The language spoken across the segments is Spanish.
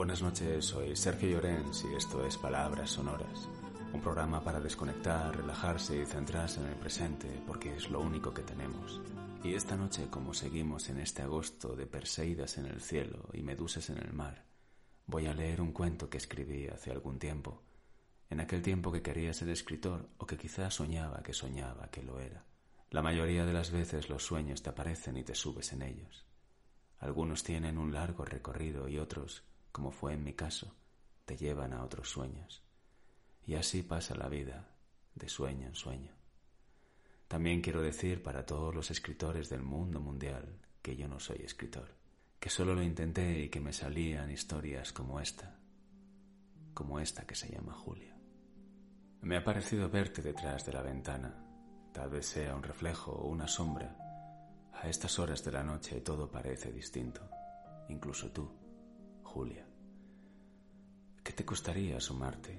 Buenas noches, soy Sergio Llorens y esto es Palabras Sonoras, un programa para desconectar, relajarse y centrarse en el presente porque es lo único que tenemos. Y esta noche, como seguimos en este agosto de Perseidas en el cielo y medusas en el mar, voy a leer un cuento que escribí hace algún tiempo, en aquel tiempo que quería ser escritor o que quizás soñaba que soñaba que lo era. La mayoría de las veces los sueños te aparecen y te subes en ellos. Algunos tienen un largo recorrido y otros, como fue en mi caso, te llevan a otros sueños. Y así pasa la vida, de sueño en sueño. También quiero decir para todos los escritores del mundo mundial que yo no soy escritor, que solo lo intenté y que me salían historias como esta, como esta que se llama Julia. Me ha parecido verte detrás de la ventana, tal vez sea un reflejo o una sombra. A estas horas de la noche todo parece distinto, incluso tú, Julia. ¿Qué te costaría sumarte?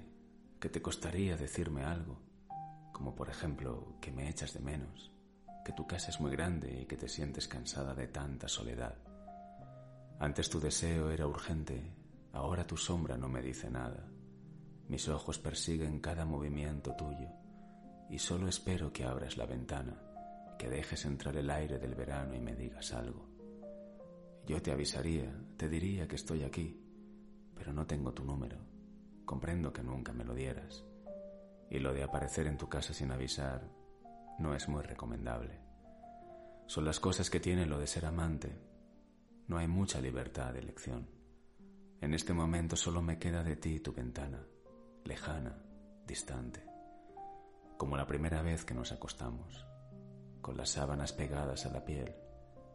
¿Qué te costaría decirme algo? Como por ejemplo que me echas de menos, que tu casa es muy grande y que te sientes cansada de tanta soledad. Antes tu deseo era urgente, ahora tu sombra no me dice nada. Mis ojos persiguen cada movimiento tuyo y solo espero que abras la ventana, que dejes entrar el aire del verano y me digas algo. Yo te avisaría, te diría que estoy aquí, pero no tengo tu número. Comprendo que nunca me lo dieras. Y lo de aparecer en tu casa sin avisar no es muy recomendable. Son las cosas que tiene lo de ser amante. No hay mucha libertad de elección. En este momento solo me queda de ti tu ventana, lejana, distante, como la primera vez que nos acostamos, con las sábanas pegadas a la piel,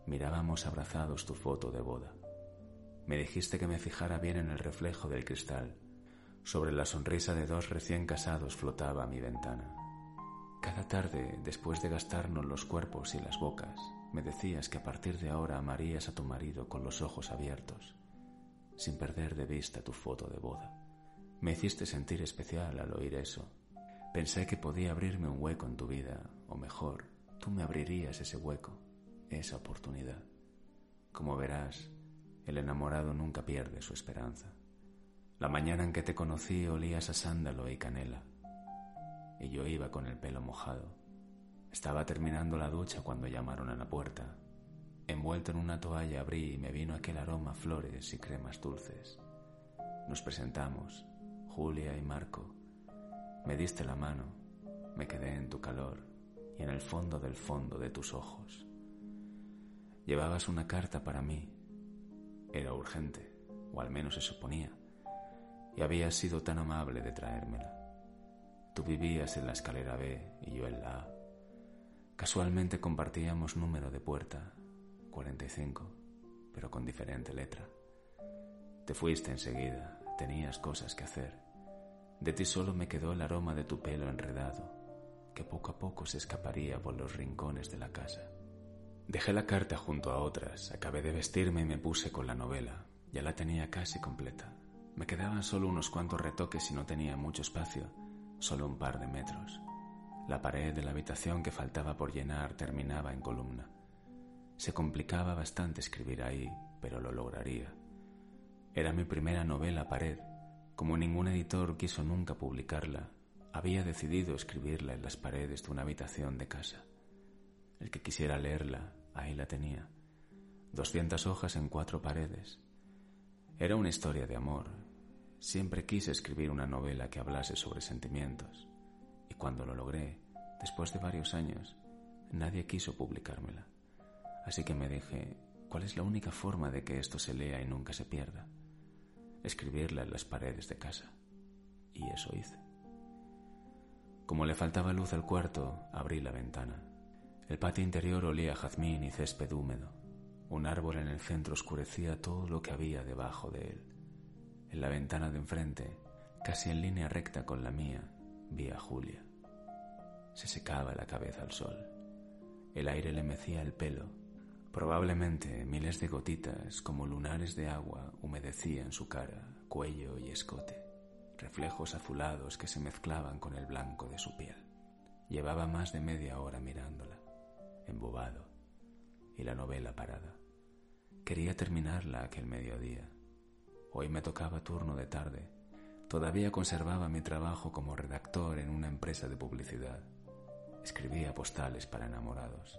mirábamos abrazados tu foto de boda. Me dijiste que me fijara bien en el reflejo del cristal. Sobre la sonrisa de dos recién casados flotaba mi ventana. Cada tarde, después de gastarnos los cuerpos y las bocas, me decías que a partir de ahora amarías a tu marido con los ojos abiertos, sin perder de vista tu foto de boda. Me hiciste sentir especial al oír eso. Pensé que podía abrirme un hueco en tu vida, o mejor, tú me abrirías ese hueco esa oportunidad. Como verás, el enamorado nunca pierde su esperanza. La mañana en que te conocí olías a sándalo y canela, y yo iba con el pelo mojado. Estaba terminando la ducha cuando llamaron a la puerta. Envuelto en una toalla abrí y me vino aquel aroma flores y cremas dulces. Nos presentamos, Julia y Marco. Me diste la mano, me quedé en tu calor y en el fondo del fondo de tus ojos. Llevabas una carta para mí. Era urgente, o al menos se suponía, y habías sido tan amable de traérmela. Tú vivías en la escalera B y yo en la A. Casualmente compartíamos número de puerta, 45, pero con diferente letra. Te fuiste enseguida, tenías cosas que hacer. De ti solo me quedó el aroma de tu pelo enredado, que poco a poco se escaparía por los rincones de la casa. Dejé la carta junto a otras, acabé de vestirme y me puse con la novela. Ya la tenía casi completa. Me quedaban solo unos cuantos retoques y no tenía mucho espacio, solo un par de metros. La pared de la habitación que faltaba por llenar terminaba en columna. Se complicaba bastante escribir ahí, pero lo lograría. Era mi primera novela pared. Como ningún editor quiso nunca publicarla, había decidido escribirla en las paredes de una habitación de casa. El que quisiera leerla, ahí la tenía. Doscientas hojas en cuatro paredes. Era una historia de amor. Siempre quise escribir una novela que hablase sobre sentimientos. Y cuando lo logré, después de varios años, nadie quiso publicármela. Así que me dije, ¿cuál es la única forma de que esto se lea y nunca se pierda? Escribirla en las paredes de casa. Y eso hice. Como le faltaba luz al cuarto, abrí la ventana. El patio interior olía a jazmín y césped húmedo. Un árbol en el centro oscurecía todo lo que había debajo de él. En la ventana de enfrente, casi en línea recta con la mía, vi a Julia. Se secaba la cabeza al sol. El aire le mecía el pelo. Probablemente miles de gotitas como lunares de agua humedecían su cara, cuello y escote, reflejos azulados que se mezclaban con el blanco de su piel. Llevaba más de media hora mirándola embobado, y la novela parada. Quería terminarla aquel mediodía, Hoy me tocaba turno de tarde. Todavía conservaba mi trabajo como redactor en una empresa de publicidad. Escribía postales para enamorados.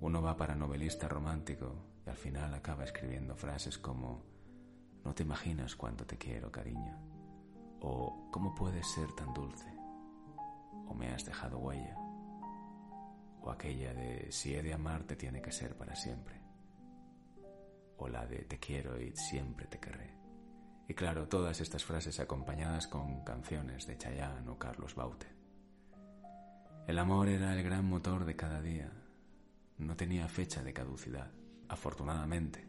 Uno va para novelista romántico y al final acaba escribiendo frases como No te imaginas cuánto te quiero, cariño. O ¿Cómo puedes ser tan dulce? O me has dejado huella. O aquella de Si he de amarte tiene que ser para siempre. O la de Te quiero y siempre te querré. Y claro, todas estas frases acompañadas con canciones de Chayanne o Carlos Baute. El amor era el gran motor de cada día. No tenía fecha de caducidad, afortunadamente,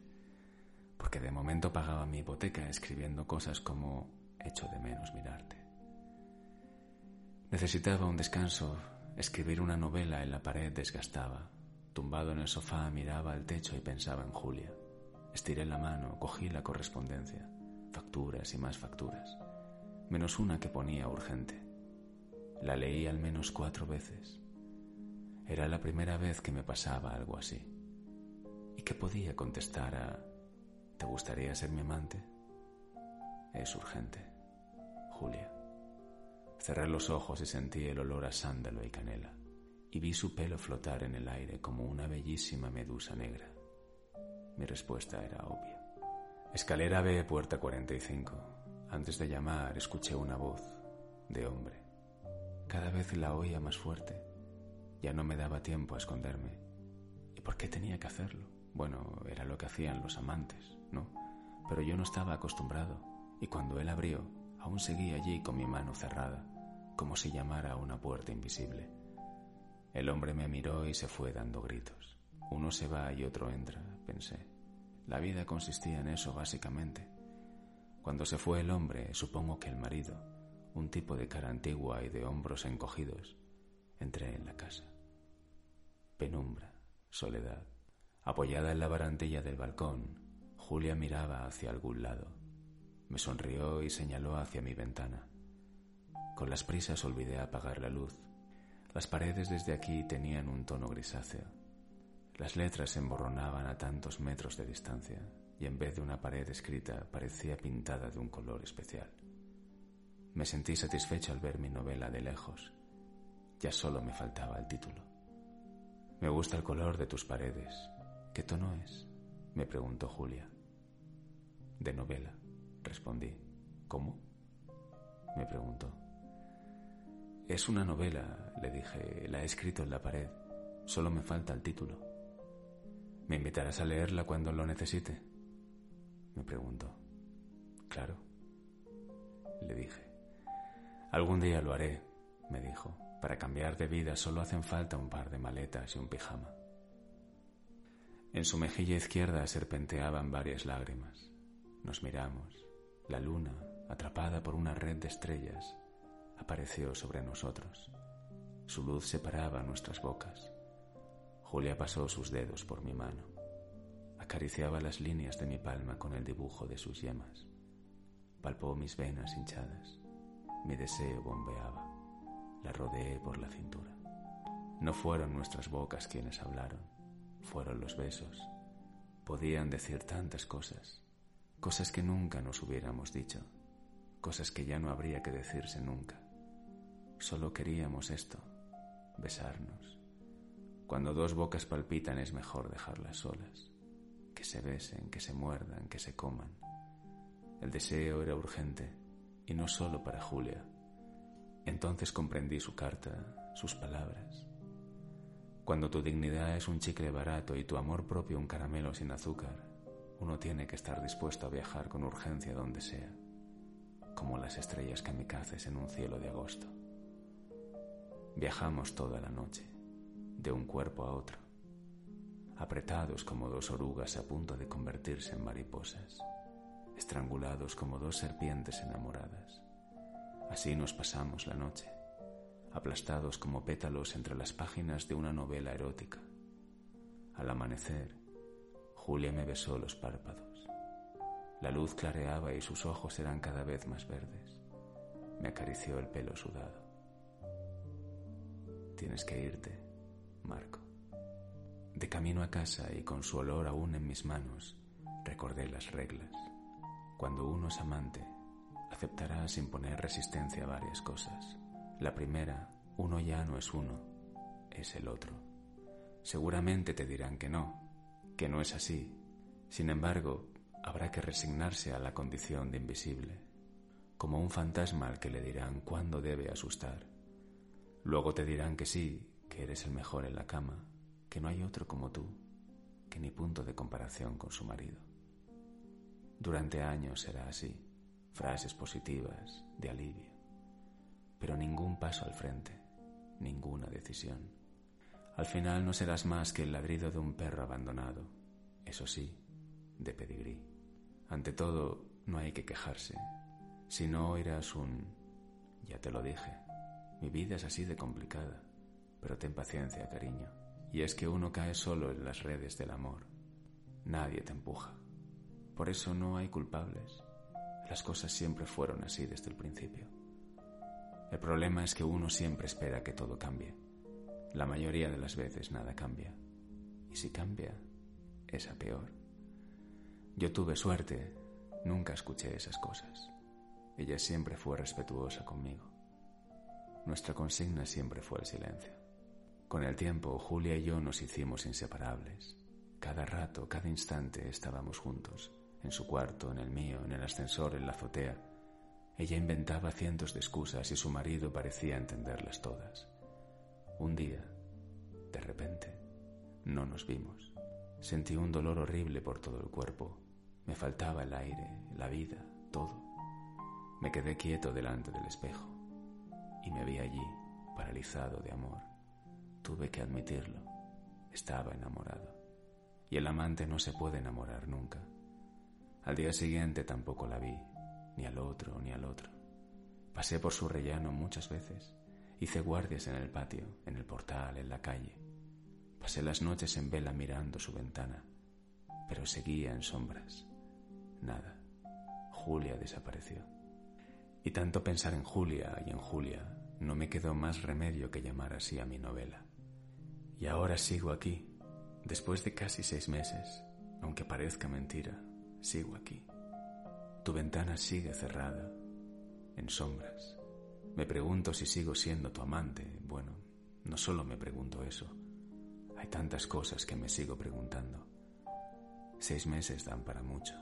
porque de momento pagaba mi hipoteca escribiendo cosas como echo de menos mirarte. Necesitaba un descanso, escribir una novela en la pared desgastaba. Tumbado en el sofá miraba al techo y pensaba en Julia. Estiré la mano, cogí la correspondencia, facturas y más facturas, menos una que ponía urgente. La leí al menos cuatro veces. Era la primera vez que me pasaba algo así. ¿Y qué podía contestar a ¿Te gustaría ser mi amante? Es urgente. Julia. Cerré los ojos y sentí el olor a sándalo y canela, y vi su pelo flotar en el aire como una bellísima medusa negra. Mi respuesta era obvia. Escalera B, puerta 45. Antes de llamar, escuché una voz de hombre. Cada vez la oía más fuerte. Ya no me daba tiempo a esconderme. ¿Y por qué tenía que hacerlo? Bueno, era lo que hacían los amantes, ¿no? Pero yo no estaba acostumbrado, y cuando él abrió, aún seguí allí con mi mano cerrada, como si llamara a una puerta invisible. El hombre me miró y se fue dando gritos. Uno se va y otro entra, pensé. La vida consistía en eso, básicamente. Cuando se fue el hombre, supongo que el marido, un tipo de cara antigua y de hombros encogidos, entré en la casa. Penumbra, soledad. Apoyada en la barandilla del balcón, Julia miraba hacia algún lado. Me sonrió y señaló hacia mi ventana. Con las prisas olvidé apagar la luz. Las paredes desde aquí tenían un tono grisáceo. Las letras se emborronaban a tantos metros de distancia y en vez de una pared escrita parecía pintada de un color especial. Me sentí satisfecho al ver mi novela de lejos. Ya solo me faltaba el título. Me gusta el color de tus paredes. ¿Qué tono es? me preguntó Julia. De novela, respondí. ¿Cómo? me preguntó. Es una novela, le dije, la he escrito en la pared. Solo me falta el título. ¿Me invitarás a leerla cuando lo necesite? Me preguntó. Claro, le dije. Algún día lo haré, me dijo. Para cambiar de vida solo hacen falta un par de maletas y un pijama. En su mejilla izquierda serpenteaban varias lágrimas. Nos miramos. La luna, atrapada por una red de estrellas, apareció sobre nosotros. Su luz separaba nuestras bocas. Julia pasó sus dedos por mi mano. Acariciaba las líneas de mi palma con el dibujo de sus yemas. Palpó mis venas hinchadas. Mi deseo bombeaba. La rodeé por la cintura. No fueron nuestras bocas quienes hablaron, fueron los besos. Podían decir tantas cosas, cosas que nunca nos hubiéramos dicho, cosas que ya no habría que decirse nunca. Solo queríamos esto, besarnos. Cuando dos bocas palpitan es mejor dejarlas solas, que se besen, que se muerdan, que se coman. El deseo era urgente, y no solo para Julia, entonces comprendí su carta, sus palabras. Cuando tu dignidad es un chicle barato y tu amor propio un caramelo sin azúcar, uno tiene que estar dispuesto a viajar con urgencia donde sea, como las estrellas kamikazes en un cielo de agosto. Viajamos toda la noche, de un cuerpo a otro, apretados como dos orugas a punto de convertirse en mariposas, estrangulados como dos serpientes enamoradas. Así nos pasamos la noche, aplastados como pétalos entre las páginas de una novela erótica. Al amanecer, Julia me besó los párpados. La luz clareaba y sus ojos eran cada vez más verdes. Me acarició el pelo sudado. Tienes que irte, Marco. De camino a casa y con su olor aún en mis manos, recordé las reglas. Cuando uno es amante, aceptará sin poner resistencia varias cosas. La primera, uno ya no es uno, es el otro. Seguramente te dirán que no, que no es así. Sin embargo, habrá que resignarse a la condición de invisible, como un fantasma al que le dirán cuándo debe asustar. Luego te dirán que sí, que eres el mejor en la cama, que no hay otro como tú, que ni punto de comparación con su marido. Durante años será así, frases positivas, de alivio, pero ningún paso al frente, ninguna decisión. Al final no serás más que el ladrido de un perro abandonado, eso sí, de pedigrí. Ante todo, no hay que quejarse, si no oirás un ya te lo dije. Mi vida es así de complicada, pero ten paciencia, cariño. Y es que uno cae solo en las redes del amor. Nadie te empuja. Por eso no hay culpables. Las cosas siempre fueron así desde el principio. El problema es que uno siempre espera que todo cambie. La mayoría de las veces nada cambia. Y si cambia, es a peor. Yo tuve suerte, nunca escuché esas cosas. Ella siempre fue respetuosa conmigo. Nuestra consigna siempre fue el silencio. Con el tiempo, Julia y yo nos hicimos inseparables. Cada rato, cada instante estábamos juntos, en su cuarto, en el mío, en el ascensor, en la azotea. Ella inventaba cientos de excusas y su marido parecía entenderlas todas. Un día, de repente, no nos vimos. Sentí un dolor horrible por todo el cuerpo. Me faltaba el aire, la vida, todo. Me quedé quieto delante del espejo y me vi allí, paralizado de amor. Tuve que admitirlo. Estaba enamorado. Y el amante no se puede enamorar nunca. Al día siguiente tampoco la vi, ni al otro ni al otro. Pasé por su rellano muchas veces. Hice guardias en el patio, en el portal, en la calle. Pasé las noches en vela mirando su ventana, pero seguía en sombras. Nada. Julia desapareció. Y tanto pensar en Julia y en Julia, no me quedó más remedio que llamar así a mi novela. Y ahora sigo aquí, después de casi seis meses, aunque parezca mentira, sigo aquí. Tu ventana sigue cerrada, en sombras. Me pregunto si sigo siendo tu amante. Bueno, no solo me pregunto eso. Hay tantas cosas que me sigo preguntando. Seis meses dan para mucho.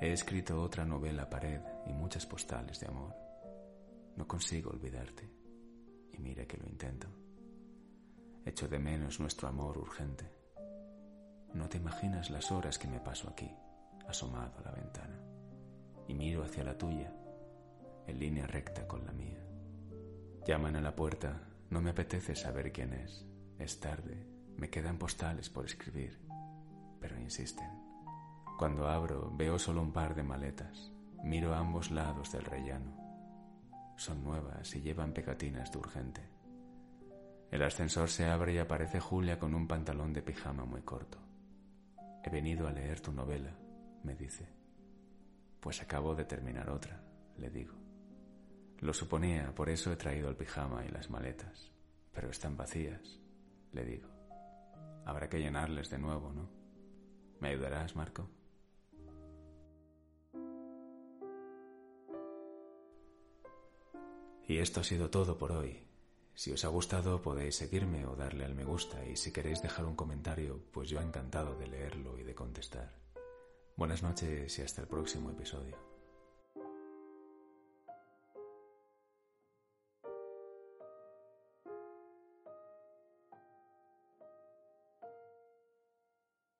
He escrito otra novela pared y muchas postales de amor. No consigo olvidarte. Y mire que lo intento. Echo de menos nuestro amor urgente. No te imaginas las horas que me paso aquí, asomado a la ventana, y miro hacia la tuya, en línea recta con la mía. Llaman a la puerta, no me apetece saber quién es. Es tarde, me quedan postales por escribir, pero insisten. Cuando abro, veo solo un par de maletas. Miro a ambos lados del rellano. Son nuevas y llevan pegatinas de urgente. El ascensor se abre y aparece Julia con un pantalón de pijama muy corto. He venido a leer tu novela, me dice. Pues acabo de terminar otra, le digo. Lo suponía, por eso he traído el pijama y las maletas. Pero están vacías, le digo. Habrá que llenarles de nuevo, ¿no? ¿Me ayudarás, Marco? Y esto ha sido todo por hoy. Si os ha gustado podéis seguirme o darle al me gusta y si queréis dejar un comentario, pues yo encantado de leerlo y de contestar. Buenas noches y hasta el próximo episodio.